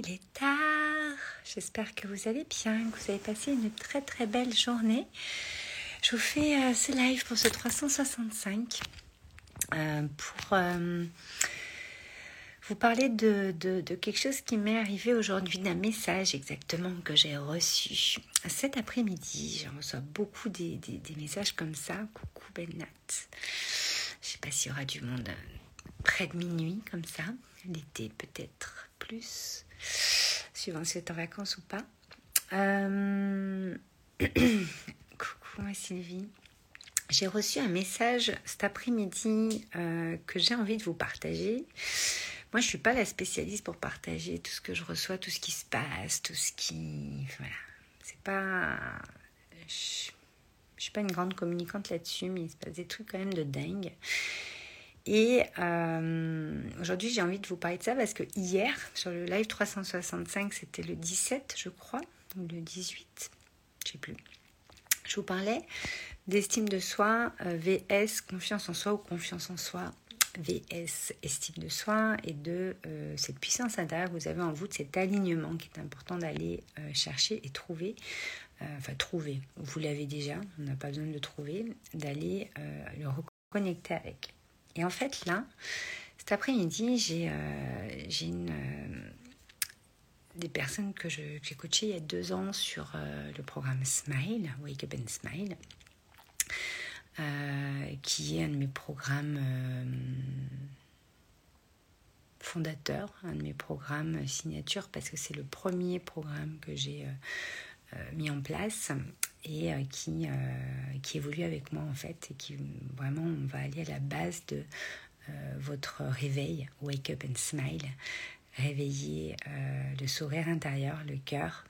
il est tard. J'espère que vous allez bien, que vous avez passé une très très belle journée. Je vous fais euh, ce live pour ce 365 euh, pour euh, vous parler de, quelque chose qui m'est arrivé aujourd'hui, d'un message exactement que j'ai reçu. Cet après-midi, je reçois beaucoup des, des, messages comme ça. Coucou Bennat. Je ne sais pas s'il y aura du monde près de minuit comme ça. L'été peut-être plus, suivant si c'est en vacances ou pas. Euh, coucou Sylvie. J'ai reçu un message cet après-midi euh, que j'ai envie de vous partager. Moi, je suis pas la spécialiste pour partager tout ce que je reçois, tout ce qui se passe, tout ce qui... Voilà. C'est. Je, je suis pas une grande communicante là-dessus, mais il se passe des trucs quand même de dingue. Et euh, aujourd'hui, j'ai envie de vous parler de ça parce que hier, sur le live 365, c'était le 17, je crois, ou le 18, je sais plus. Je vous parlais d'estime de soi, euh, VS, confiance en soi ou confiance en soi, VS, estime de soi, et de euh, cette puissance intérieure que vous avez en vous, de cet alignement qui est important d'aller chercher et trouver. enfin, trouver, vous l'avez déjà, on n'a pas besoin de le trouver, d'aller le reconnecter avec. Et en fait, là, cet après-midi, j'ai euh, une, euh, des personnes que j'ai coachées il y a deux ans sur euh, le programme Smile, Wake Up and Smile, qui est un de mes programmes fondateurs, un de mes programmes signature, parce que c'est le premier programme que j'ai mis en place et euh, qui, euh, qui évolue avec moi en fait et qui vraiment on va aller à la base de euh, votre réveil, wake up and smile, réveiller le sourire intérieur, le cœur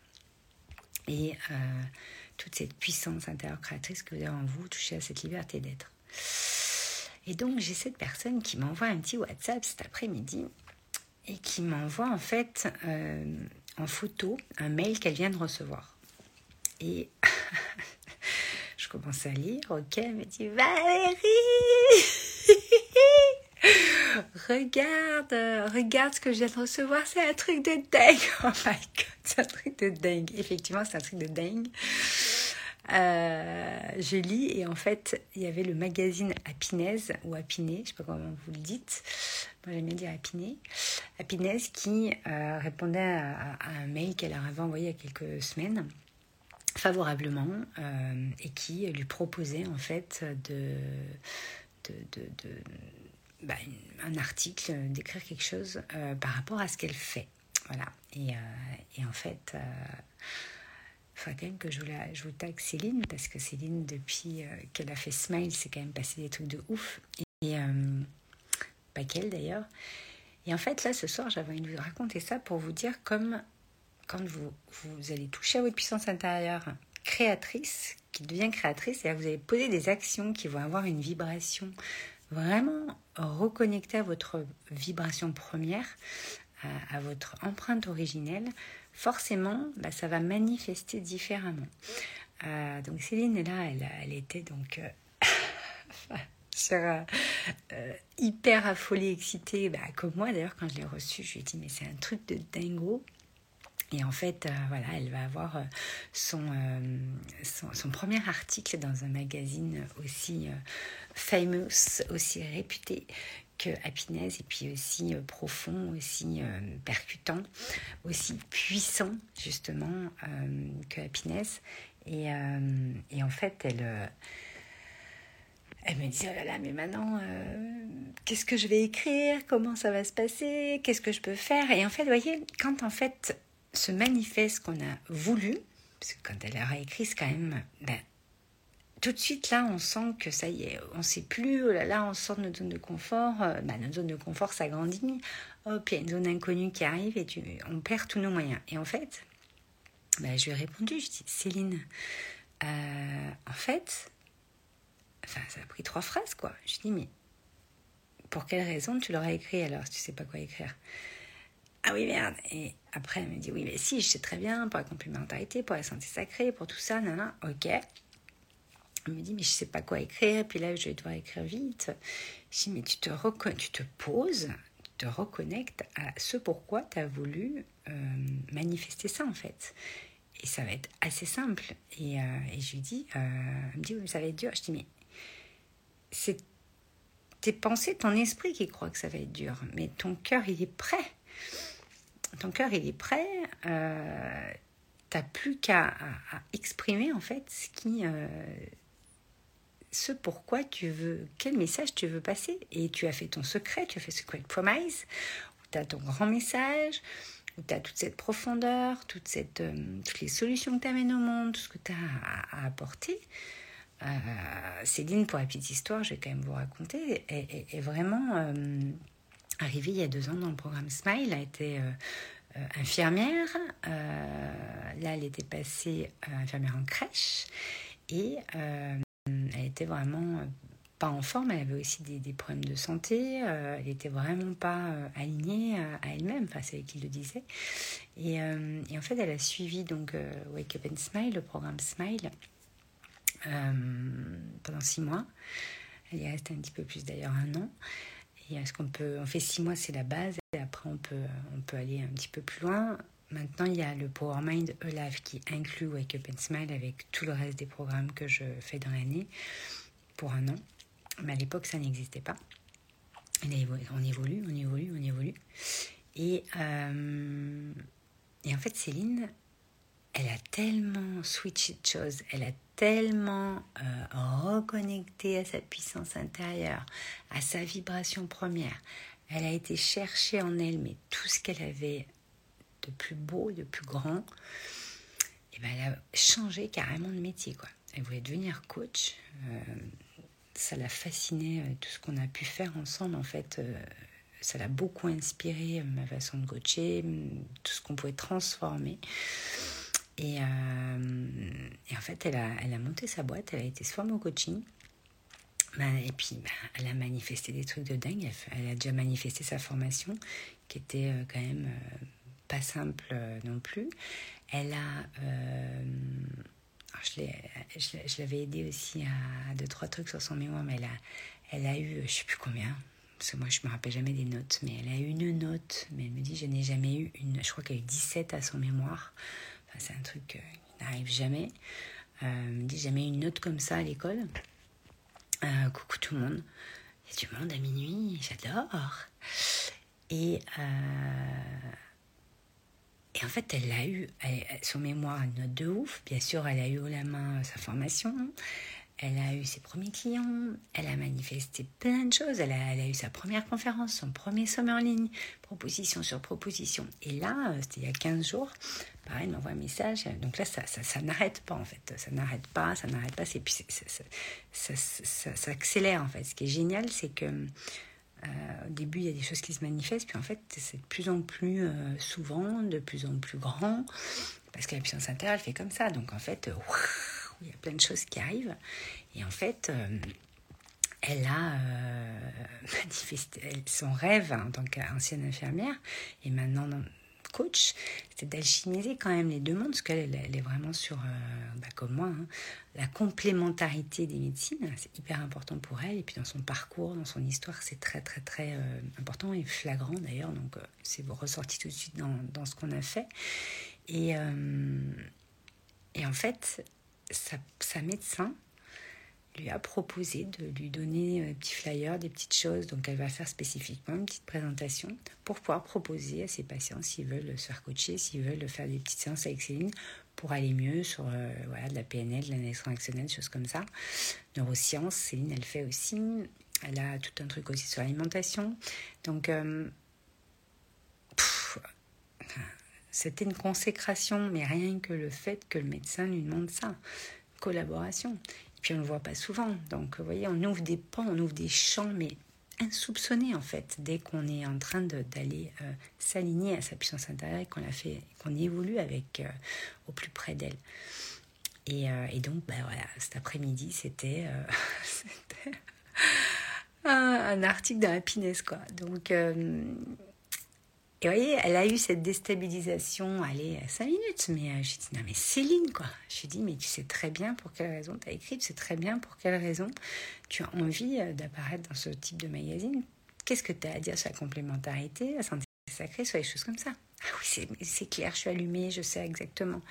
et toute cette puissance intérieure créatrice que vous avez en vous, toucher à cette liberté d'être. Et donc j'ai cette personne qui m'envoie un petit WhatsApp cet après-midi et qui m'envoie en fait en photo un mail qu'elle vient de recevoir. Et je commence à lire, ok, elle me dit Valérie Regarde, regarde ce que je viens de recevoir, c'est un truc de dingue. Oh my god, c'est un truc de dingue. Effectivement, c'est un truc de dingue. Euh, je lis et en fait, il y avait le magazine Happiness ou Happiness, je sais pas comment vous le dites. Moi, j'aime bien dire Happiness. Happiness qui euh, répondait à, à, un mail qu'elle avait envoyé il y a quelques semaines favorablement euh, et qui lui proposait en fait de, de, de, bah, un article, d'écrire quelque chose euh, par rapport à ce qu'elle fait. Voilà. Et, euh, et en fait, il faut quand même que je vous, la, je vous tag Céline parce que Céline, depuis qu'elle a fait Smile, c'est quand même passé des trucs de ouf. Et, pas qu'elle d'ailleurs. Et en fait, là, ce soir, j'avais envie de vous raconter ça pour vous dire comme quand vous, vous allez toucher à votre puissance intérieure créatrice, qui devient créatrice, et vous allez poser des actions qui vont avoir une vibration vraiment reconnectée à votre vibration première, à, votre empreinte originelle, forcément, bah, ça va manifester différemment. Euh, donc Céline est là, elle, elle était donc euh, euh, hyper affolée, excitée, bah, comme moi d'ailleurs quand je l'ai reçue, je lui ai dit mais c'est un truc de dingo. Et en fait, euh, voilà, elle va avoir euh, euh, son, son, premier article dans un magazine aussi famous, aussi réputé que Happiness, et puis aussi profond, aussi percutant, aussi puissant, justement, que Happiness. Et, et, en fait, elle... Elle me dit, oh là là, mais maintenant, qu'est-ce que je vais écrire? Comment ça va se passer? Qu'est-ce que je peux faire? Et en fait, vous voyez, quand en fait, se manifeste qu'on a voulu, parce que quand elle a écrit, c'est quand même. Ben, tout de suite, là, on sent que ça y est, on ne sait plus, oh là là, on sort de notre zone de confort, euh, ben, notre zone de confort s'agrandit, hop, il y a une zone inconnue qui arrive et tu, on perd tous nos moyens. Et en fait, ben, je lui ai répondu, je dis, Céline, euh, en fait, ça a pris trois phrases, quoi. Je dis, mais pour quelle raison tu l'aurais écrit alors si tu sais pas quoi écrire? Ah oui, merde. Et après, elle me dit, oui, mais si, je sais très bien, pour la complémentarité, pour la santé sacrée, pour tout ça, non, ok. Elle me dit, mais je sais pas quoi écrire, puis là, je vais devoir écrire vite. Je dis, mais tu te tu te poses, te reconnectes à ce pourquoi tu as voulu manifester ça en fait. Et ça va être assez simple. Et, et je lui dis, elle me dit, ça va être dur. Je dis, mais c'est tes pensées, ton esprit qui croit que ça va être dur. Mais ton cœur, il est prêt. Ton cœur, il est prêt. Euh, T'as plus qu'à exprimer en fait euh, ce pourquoi tu veux, quel message tu veux passer. Et tu as fait ton secret, tu as fait Secret Promise, où tu as ton grand message, où tu as toute cette profondeur, euh, toutes les solutions que tu au monde, tout ce que tu as à apporter. Euh, Céline, pour la petite histoire, je vais quand même vous raconter, est, vraiment arrivée il y a deux ans dans le programme Smile, a été euh, infirmière. là, elle était passée infirmière en crèche et elle était vraiment pas en forme, elle avait aussi des, problèmes de santé, elle était vraiment pas alignée à, elle-même, enfin c'est elle qui le disait. Et, et, en fait, elle a suivi donc Wake Up and Smile, le programme Smile, euh, pendant six mois. Elle y reste un petit peu plus d'ailleurs un an. Est-ce qu'on peut, on fait six mois, c'est la base, et après on peut, on peut aller un petit peu plus loin. Maintenant, il y a le Power Mind Alive qui inclut Wake Up and Smile avec tout le reste des programmes que je fais dans l'année pour un an. Mais à l'époque, ça n'existait pas. On évolue, on évolue, on évolue. Et, euh, et en fait, Céline, elle a tellement switché de choses, elle a tellement euh, reconnecté à sa puissance intérieure, à sa vibration première. Elle a été chercher en elle, mais tout ce qu'elle avait de plus beau, de plus grand, et eh ben elle a changé carrément de métier. Quoi. Elle voulait devenir coach. Euh, ça l'a fasciné, euh, tout ce qu'on a pu faire ensemble, en fait. ça l'a beaucoup inspiré, ma façon de coacher, tout ce qu'on pouvait transformer. Euh, et, en fait, elle a, monté sa boîte, elle a été se former au coaching. Ben, et puis, ben, elle a manifesté des trucs de dingue. Elle, a déjà manifesté sa formation, qui était euh, quand même euh, pas simple non plus. Elle a. je l'avais aidé aussi à, deux, trois trucs sur son mémoire, mais elle a, eu, je sais plus combien, parce que moi je me rappelle jamais des notes, mais elle a eu une note, mais elle me dit je n'ai jamais eu une, je crois qu'elle a eu 17 à son mémoire c'est un truc euh, qui n'arrive jamais. Euh, dit jamais une note comme ça à l'école. Euh, coucou tout le monde. Il y a du monde à minuit, j'adore. Et, et en fait, elle a eu, son mémoire, une note de ouf. Bien sûr, elle a eu au la main sa formation. Elle a eu ses premiers clients, elle a manifesté plein de choses, elle a, eu sa première conférence, son premier sommet en ligne, proposition sur proposition. Et là, euh, c'était il y a 15 jours, pareil, elle m'envoie un message. Donc là, ça, n'arrête pas en fait, ça n'arrête pas, ça n'arrête pas, ça, ça, accélère en fait. Ce qui est génial, c'est que euh, au début, il y a des choses qui se manifestent, puis en fait, c'est de plus en plus euh, souvent, de plus en plus grand, parce que la puissance intérieure, elle fait comme ça. Donc en fait, il y a plein de choses qui arrivent. Et en fait, euh, elle a euh, manifesté son rêve en tant qu'ancienne infirmière et maintenant coach, c'est d'alchimiser quand même les deux mondes, parce qu'elle elle est vraiment sur, euh, bah, comme moi, hein, la complémentarité des médecines, c'est hyper important pour elle, et puis dans son parcours, dans son histoire, c'est très très très important et flagrant d'ailleurs, donc c'est ressorti tout de suite dans, dans ce qu'on a fait. Et, et en fait, sa, médecin lui a proposé de lui donner des petits flyers, des petites choses. Donc, elle va faire spécifiquement une petite présentation pour pouvoir proposer à ses patients s'ils veulent se faire coacher, s'ils veulent faire des petites séances avec Céline pour aller mieux sur euh, voilà, de la PNL, de l'analyse transactionnelle, choses comme ça. Neurosciences, Céline, elle fait aussi. Elle a tout un truc aussi sur l'alimentation. Donc, euh, c'était une consécration, mais rien que le fait que le médecin lui demande ça. Collaboration. Et puis on ne le voit pas souvent. Donc vous voyez, on ouvre des pans, on ouvre des champs, mais insoupçonnés en fait, dès qu'on est en train d'aller euh, s'aligner à sa puissance intérieure et qu'on a fait, qu'on évolue avec euh, au plus près d'elle. Et, euh, et, donc, ben voilà, cet après-midi, c'était un, un, article de Happiness, quoi. Donc, et vous voyez, elle a eu cette déstabilisation, allez, à 5 minutes. Mais euh, j'ai dit, non, mais Céline, quoi. J'ai dit, mais tu sais très bien pour quelle raison tu as écrit, tu sais très bien pour quelle raison tu as envie euh, d'apparaître dans ce type de magazine. qu'est-ce que tu as à dire sur la complémentarité, la santé sacrée, sur les choses comme ça? Ah oui, c'est clair, je suis allumée, je sais exactement.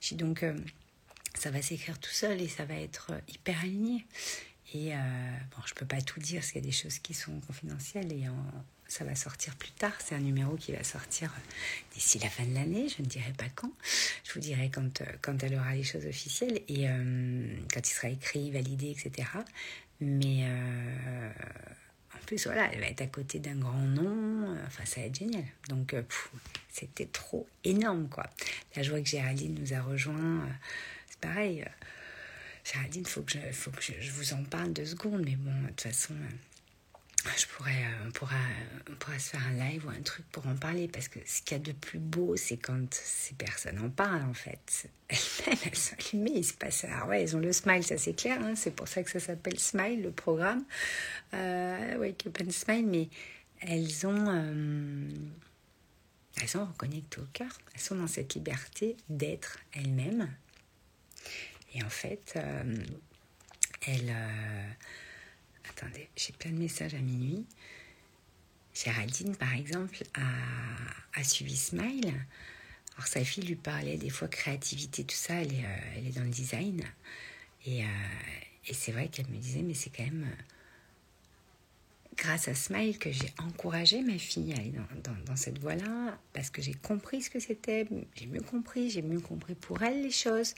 J'ai donc, euh, ça va s'écrire tout seul et ça va être euh, hyper aligné. Et bon, je peux pas tout dire parce qu'il y a des choses qui sont confidentielles et ça va sortir plus tard. C'est un numéro qui va sortir d'ici la fin de l'année. Je ne dirai pas quand. Je vous dirai quand, quand elle aura les choses officielles et quand il sera écrit, validé, etc. Mais en plus, voilà, elle va être à côté d'un grand nom. Enfin, ça va être génial. Donc, c'était trop énorme, quoi. La joie que Géraldine nous a rejoint pareil. Euh, Géraldine, il faut que, je, faut que je, vous en parle deux secondes, mais bon, de toute façon, euh, je pourrais, euh, on, pourra, on pourra se faire un live ou un truc pour en parler, parce que ce qu'il y a de plus beau, c'est quand ces personnes en parlent, en fait. Elles-mêmes, elles sont allumées, il se passe... Alors ouais, elles ont le smile, ça c'est clair, hein, c'est pour ça que ça s'appelle Smile, le programme. Euh, Wake Up and Smile, mais elles ont... elles sont reconnectées au cœur, elles sont dans cette liberté d'être elles-mêmes, et en fait, euh, elle... Euh, attendez, j'ai plein de messages à minuit. Géraldine, par exemple, a, suivi Smile. Alors, sa fille lui parlait des fois créativité, tout ça. Elle est, euh, elle est dans le design. Et, et c'est vrai qu'elle me disait, mais c'est quand même grâce à Smile que j'ai encouragé ma fille à aller dans, cette voie-là, parce que j'ai compris ce que c'était, j'ai mieux compris, j'ai mieux compris pour elle les choses.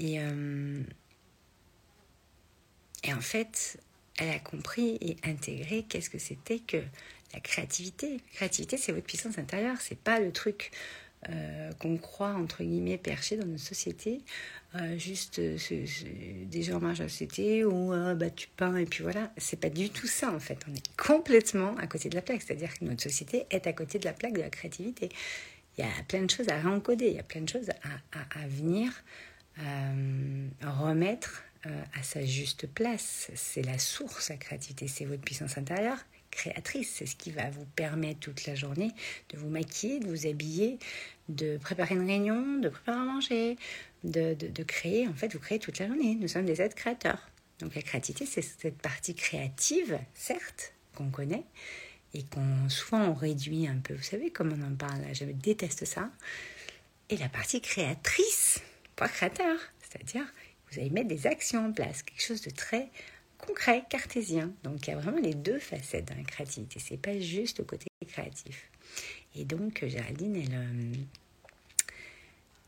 Euh, et en fait, elle a compris et intégré qu'est-ce que c'était que la créativité. Créativité, c'est votre puissance intérieure, c'est pas le truc euh, qu'on croit entre guillemets perché dans notre société, euh, juste des gens marchent dans la société ou bah, tu peins et puis voilà. C'est pas du tout ça en fait. On est complètement à côté de la plaque, c'est-à-dire que notre société est à côté de la plaque de la créativité. Il y a plein de choses à réencoder, il y a plein de choses à, à, venir euh, remettre euh, à sa juste place. C'est la source, la créativité, c'est votre puissance intérieure créatrice. C'est ce qui va vous permettre toute la journée de vous maquiller, de vous habiller, de préparer une réunion, de préparer à manger, de, de, créer. En fait, vous créez toute la journée. Nous sommes des êtres créateurs. Donc la créativité, c'est cette partie créative, certes, qu'on connaît et qu'on souvent on réduit un peu. Vous savez comment on en parle Je déteste ça. Et la partie créatrice, pas créateur, c'est-à-dire vous allez mettre des actions en place, quelque chose de très concret, cartésien. Donc il y a vraiment les deux facettes dans la créativité, c'est pas juste le côté créatif. Et donc Géraldine, elle, euh,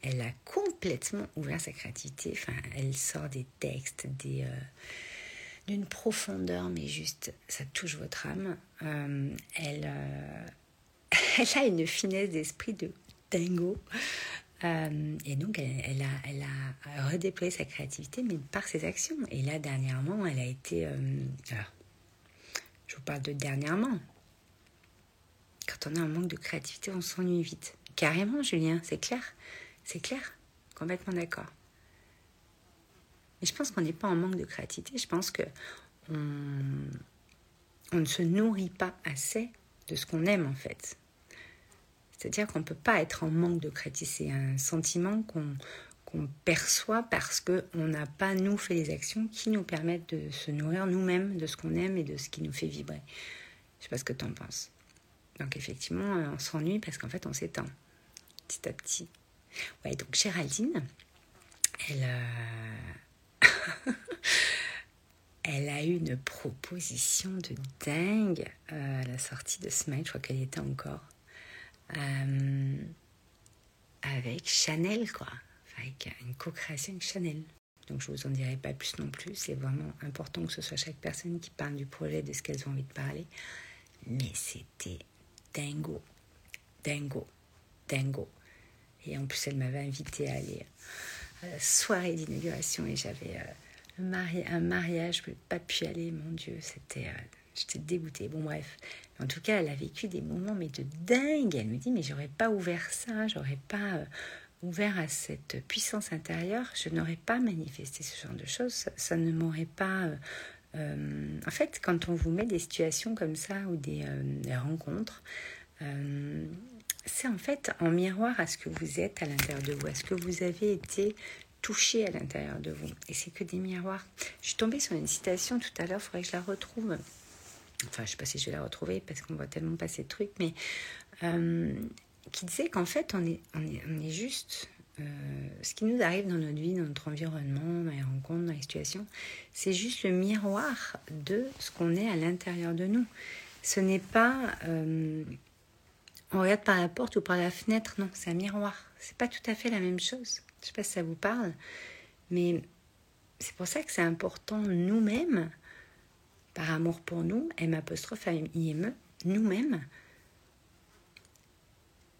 elle a complètement ouvert sa créativité. Enfin, elle sort des textes, des euh, d'une profondeur, mais juste, ça touche votre âme. Euh, elle, elle a une finesse d'esprit de dingo. Euh, et donc, elle, a, redéployé sa créativité, mais par ses actions. Et là, dernièrement, elle a été... Euh, alors, je vous parle de dernièrement. Quand on a un manque de créativité, on s'ennuie vite. Carrément, Julien, c'est clair. C'est clair. Complètement d'accord. Mais je pense qu'on n'est pas en manque de créativité. Je pense que on, on ne se nourrit pas assez de ce qu'on aime, en fait. C'est-à-dire qu'on ne peut pas être en manque de créativité. C'est un sentiment qu'on perçoit parce qu'on n'a pas, nous, fait les actions qui nous permettent de se nourrir nous-mêmes de ce qu'on aime et de ce qui nous fait vibrer. Je ne sais pas ce que tu en penses. Donc effectivement, on s'ennuie parce qu'en fait, on s'étend petit à petit. Ouais, donc Géraldine, elle, euh, elle a eu une proposition de dingue euh, à la sortie de Smile. Je crois qu'elle y était encore. Euh, avec Chanel, quoi. avec une co-création avec Chanel. Donc je vous en dirai pas plus non plus. C'est vraiment important que ce soit chaque personne qui parle du projet, de ce qu'elles ont envie de parler. Mais c'était dingo, dingo, dingo. Et en plus, elle m'avait invité à aller à la soirée d'inauguration et j'avais euh, un mariage, je n'ai pas pu aller, mon Dieu, c'était... Euh, j'étais dégoûtée. Bon, bref. En tout cas, elle a vécu des moments mais de dingue. Elle me dit mais j'aurais pas ouvert ça, j'aurais pas euh, ouvert à cette puissance intérieure, je n'aurais pas manifesté ce genre de choses. Ça, ne m'aurait pas. Euh, euh, en fait, quand on vous met des situations comme ça ou des, rencontres, c'est en fait en miroir à ce que vous êtes à l'intérieur de vous, à ce que vous avez été touché à l'intérieur de vous. Et c'est que des miroirs. Je suis tombée sur une citation tout à l'heure, il faudrait que je la retrouve. Enfin je sais pas si je vais la retrouver parce qu'on voit tellement passer de trucs, mais qui disait qu'en fait on est, on est, on est juste euh, ce qui nous arrive dans notre vie, dans notre environnement, dans les rencontres, dans les situations, c'est juste le miroir de ce qu'on est à l'intérieur de nous. Ce n'est pas euh, on regarde par la porte ou par la fenêtre, non, c'est un miroir. C'est pas tout à fait la même chose. Je sais pas si ça vous parle, mais c'est pour ça que c'est important nous-mêmes, par amour pour nous, M apostrophe I M E, nous-mêmes,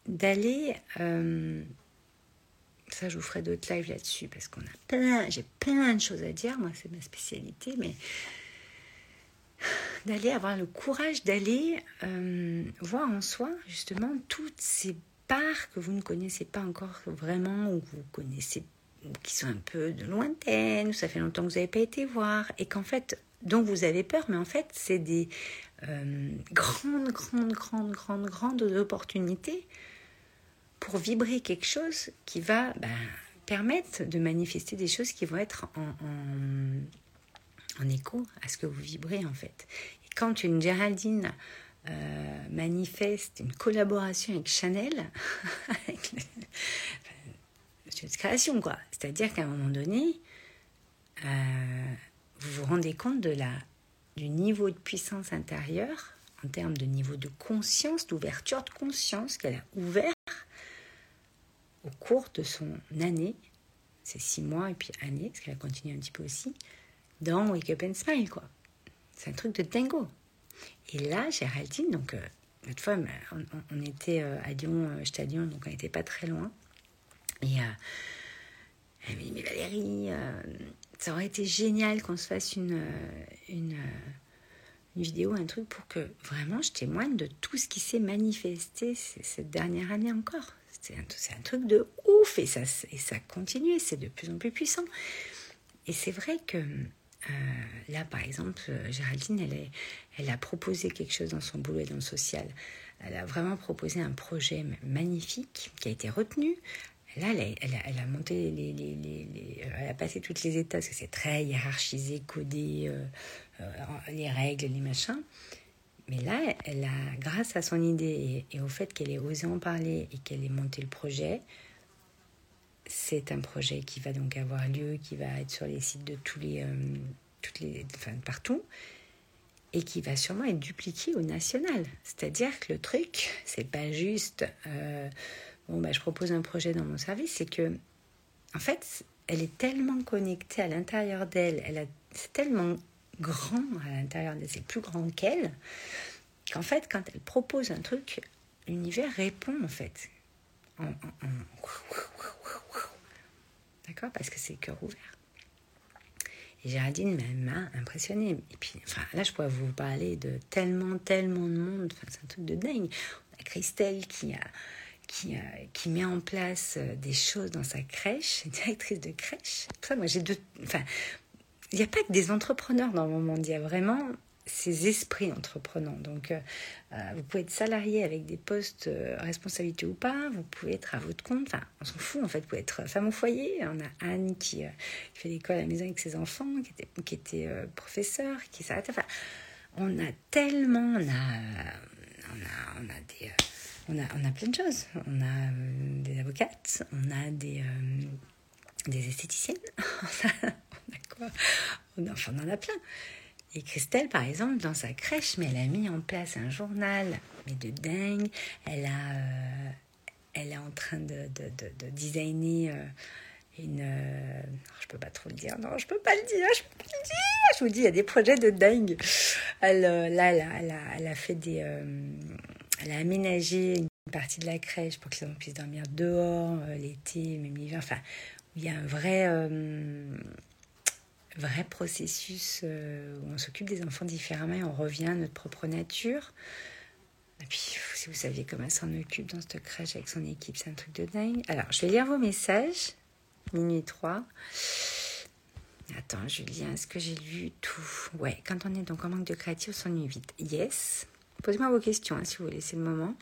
d'aller euh, ça, je vous ferai d'autres lives là-dessus parce qu'on a plein, j'ai plein de choses à dire. Moi, c'est ma spécialité, mais d'aller avoir le courage d'aller euh, voir en soi justement toutes ces parts que vous ne connaissez pas encore vraiment ou que vous connaissez qui sont un peu de lointaines, ça fait longtemps que vous n'avez pas été voir, et qu'en fait, dont vous avez peur, mais en fait, c'est des euh, grandes, grandes, grandes, grandes, grandes opportunités pour vibrer quelque chose qui va ben, permettre de manifester des choses qui vont être en, en, écho à ce que vous vibrez en fait. Et quand une Géraldine euh, manifeste une collaboration avec Chanel, création quoi. C'est-à-dire qu'à un moment donné, euh, vous vous rendez compte de la, du niveau de puissance intérieure en termes de niveau de conscience, d'ouverture de conscience qu'elle a ouvert au cours de son année, c'est six mois et puis année, parce qu'elle a continué un petit peu aussi, dans Wake Up and Smile, quoi. C'est un truc de dingo. Et là, Géraldine, donc, euh, l'autre fois, on, était euh, à Lyon, euh, j'étais à Lyon, donc on n'était pas très loin. Et elle m'a dit, mais Valérie, ça aurait été génial qu'on se fasse une, une, une, vidéo, un truc pour que vraiment je témoigne de tout ce qui s'est manifesté cette dernière année encore. C'est un, truc de ouf et ça, et ça continue, c'est de plus en plus puissant. Et c'est vrai que euh, là, par exemple, euh, Géraldine, elle, est, elle a proposé quelque chose dans son boulot et dans le social. Elle a vraiment proposé un projet magnifique qui a été retenu. Là, elle a, monté les, les, Elle a passé toutes les étapes, parce que c'est très hiérarchisé, codé, euh, les règles, les machins. Mais là, grâce à son idée et, au fait qu'elle ait osé en parler et qu'elle ait monté le projet, c'est un projet qui va donc avoir lieu, qui va être sur les sites de tous les, euh, toutes les, enfin, partout, et qui va sûrement être dupliqué au national. C'est-à-dire que le truc, c'est pas juste, euh, bon, bah, je propose un projet dans mon service, c'est que, en fait, elle est tellement connectée à l'intérieur d'elle, elle c'est tellement grand à l'intérieur de c'est plus grand qu'elle, qu'en fait, quand elle propose un truc, l'univers répond en fait. D'accord Parce que c'est cœur ouvert. Et Géraldine m'a impressionnée. Et puis, enfin, là, je pourrais vous parler de tellement, tellement de monde. Enfin, c'est un truc de dingue. Christelle qui a, qui, qui, met en place euh, des choses dans sa crèche, directrice de crèche. Ça, moi, j'ai deux. Enfin, il n'y a pas que des entrepreneurs dans mon monde, il y a vraiment ces esprits entreprenants. Donc, euh, euh, vous pouvez être salarié avec des postes euh, responsabilité ou pas, vous pouvez être à votre compte, enfin, on s'en fout en fait, vous pouvez être femme au foyer. On a Anne qui, fait l'école à la maison avec ses enfants, qui était, qui professeur, qui s'arrête. On a tellement, on a, on a, on a des. On a, on a plein de choses. On a des avocates, on a des, des esthéticiennes, on a, quoi? On, enfin, on en a plein. Et Christelle, par exemple, dans sa crèche, mais elle a mis en place un journal, mais de dingue. Elle a, euh, elle est en train de, de, de, designer euh, une. Euh, je peux pas trop le dire. Non, je peux pas le dire. Je peux pas le dire. Je vous dis, il y a des projets de dingue. Elle, là, elle a, fait des. Elle a aménagé une partie de la crèche pour que les enfants puissent dormir dehors l'été, même l'hiver. Enfin, il y a un vrai vrai processus euh, où on s'occupe des enfants différemment et on revient à notre propre nature. Et puis, si vous saviez comment elle s'en occupe dans cette crèche avec son équipe, c'est un truc de dingue. Alors, je vais lire vos messages. Minuit 3. Attends, Julien, est-ce que j'ai lu tout? Ouais, quand on est donc en manque de créativité, on s'ennuie vite. Yes. Posez-moi vos questions, hein, si vous voulez, c'est le moment.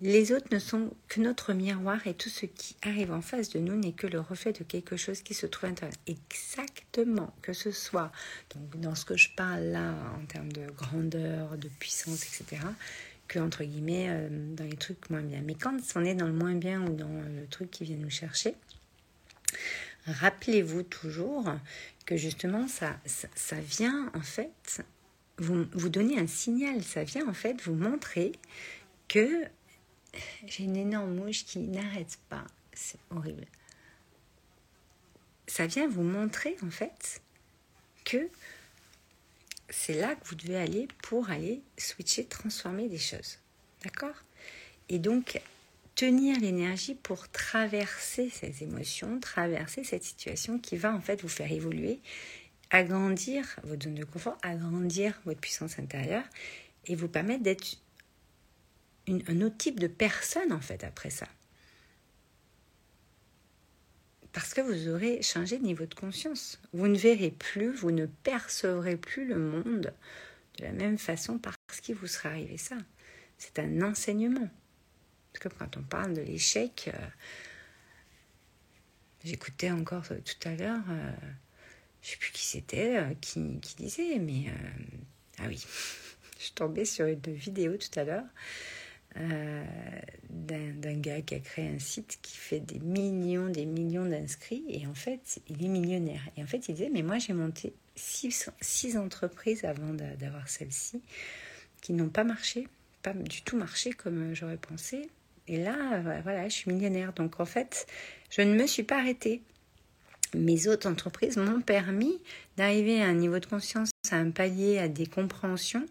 Les autres ne sont que notre miroir et tout ce qui arrive en face de nous n'est que le reflet de quelque chose qui se trouve à l'intérieur. Exactement, que ce soit donc dans ce que je parle là en termes de grandeur, de puissance, etc., que entre guillemets euh, dans les trucs moins bien. Mais quand on est dans le moins bien ou dans le truc qui vient nous chercher, rappelez-vous toujours que justement ça, ça, vient en fait vous, donner un signal, ça vient en fait vous montrer que j'ai une énorme mouche qui n'arrête pas. C'est horrible. Ça vient vous montrer en fait que c'est là que vous devez aller pour aller switcher, transformer des choses. D'accord? Et donc, tenir l'énergie pour traverser ces émotions, traverser cette situation qui va en fait vous faire évoluer, agrandir votre zone de confort, agrandir votre puissance intérieure et vous permettre d'être un autre type de personne en fait après ça. Parce que vous aurez changé de niveau de conscience. Vous ne verrez plus, vous ne percevrez plus le monde de la même façon parce qu'il vous sera arrivé ça. C'est un enseignement. Parce que quand on parle de l'échec, euh, j'écoutais encore tout à l'heure, euh, je sais plus qui c'était, euh, qui, qui, disait, mais ah oui, je tombée sur une vidéo tout à l'heure euh, d'un gars qui a créé un site qui fait des millions, des millions d'inscrits et en fait, il est millionnaire. Et en fait, il disait, mais moi j'ai monté six, six entreprises avant d'avoir celle-ci qui n'ont pas marché, pas du tout marché comme j'aurais pensé. Et là, voilà, je suis millionnaire. Donc en fait, je ne me suis pas arrêtée. Mes autres entreprises m'ont permis d'arriver à un niveau de conscience, à un palier, à des compréhensions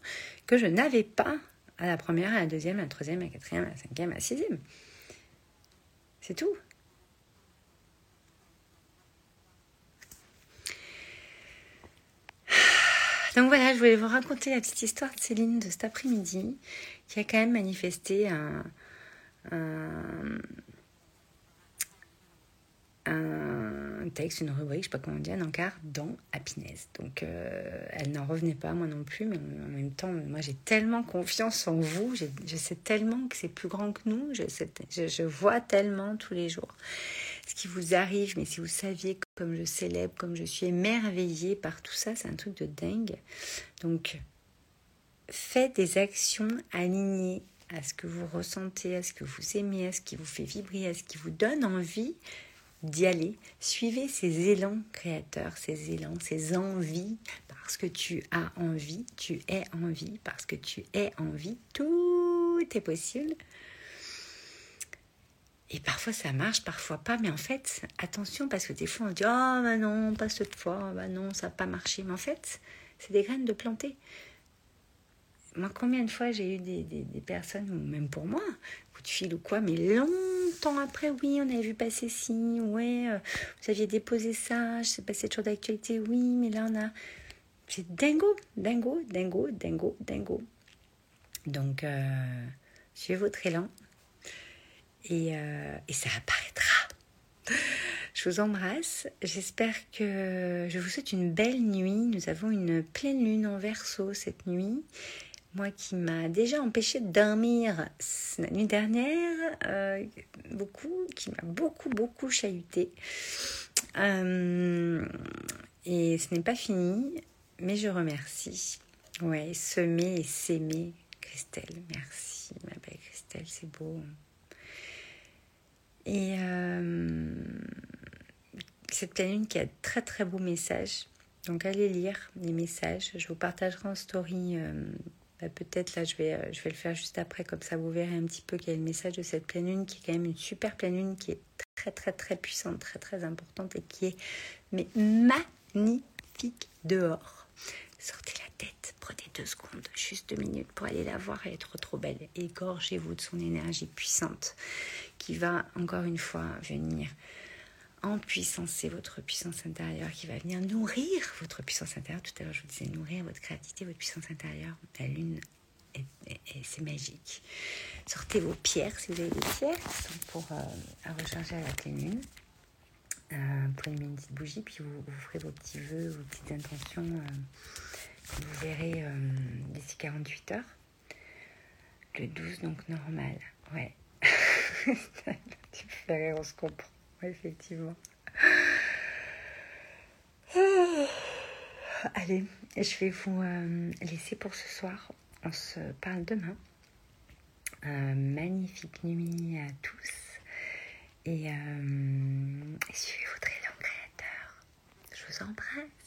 que je n'avais pas à la première, à la deuxième, à la troisième, à la quatrième, à la cinquième, à la sixième. C'est tout. Donc voilà, je voulais vous raconter la petite histoire de Céline de cet après-midi, qui a quand même manifesté un, un texte, une rubrique, je sais pas comment dire, un encart dans Happiness. Donc euh, elle n'en revenait pas, moi non plus, mais en même temps, moi j'ai tellement confiance en vous, je sais tellement que c'est plus grand que nous, je, je, vois tellement tous les jours ce qui vous arrive, mais si vous saviez comme je célèbre, comme je suis émerveillée par tout ça, c'est un truc de dingue. Donc faites des actions alignées à ce que vous ressentez, à ce que vous aimez, à ce qui vous fait vibrer, à ce qui vous donne envie d'y aller. Suivez ces élans créateurs, ces élans, ces envies, parce que tu as envie, tu es envie, parce que tu es envie, tout est possible. Et parfois ça marche, parfois pas, mais en fait, attention, parce que des fois on dit Oh, bah non, pas cette fois, bah non, ça n'a pas marché. Mais en fait, c'est des graines de planter. Moi, combien de fois j'ai eu des, des, personnes, ou même pour moi, coup de fil ou quoi, mais longtemps après, oui, on avait vu passer ci, ouais, euh, vous aviez déposé ça, je sais pas, c'est toujours d'actualité, oui, mais là on a. C'est dingo, dingo, dingo, dingo, dingo. Donc, euh, suivez votre élan et, euh, et ça apparaîtra. Je vous embrasse. J'espère que je vous souhaite une belle nuit. Nous avons une pleine lune en verso cette nuit moi qui m'a déjà empêché de dormir la nuit dernière, euh, beaucoup, qui m'a beaucoup, beaucoup chahuté. Euh, et ce n'est pas fini, mais je remercie. Ouais, semer et s'aimer, Christelle. Merci, ma belle Christelle, c'est beau. Et euh, cette pleine qui a de très très beaux messages. Donc allez lire les messages. Je vous partagerai en story bah, peut-être là je vais, euh, je vais le faire juste après, comme ça vous verrez un petit peu quel est le message de cette pleine lune qui est quand même une super pleine lune qui est très très très puissante, très très importante et qui est mais magnifique dehors. Sortez la tête, prenez deux secondes, juste deux minutes pour aller la voir, et être trop belle. Égorgez-vous de son énergie puissante qui va encore une fois venir en puissance, c'est votre puissance intérieure qui va venir nourrir votre puissance intérieure. Tout à l'heure, je vous disais nourrir votre créativité, votre puissance intérieure. La lune, c'est magique. Sortez vos pierres, si vous avez des pierres, pour euh, à recharger à la pleine lune. Euh, mettre une petite bougie, puis vous, ferez vos petits vœux, vos petites intentions euh, vous verrez d'ici 48 heures. Le 12, donc normal. Ouais, tu on se comprend, effectivement. Allez, je vais vous euh, laisser pour ce soir. On se parle demain. magnifique nuit à tous. Et euh, suivez votre élan créateur. Je vous embrasse.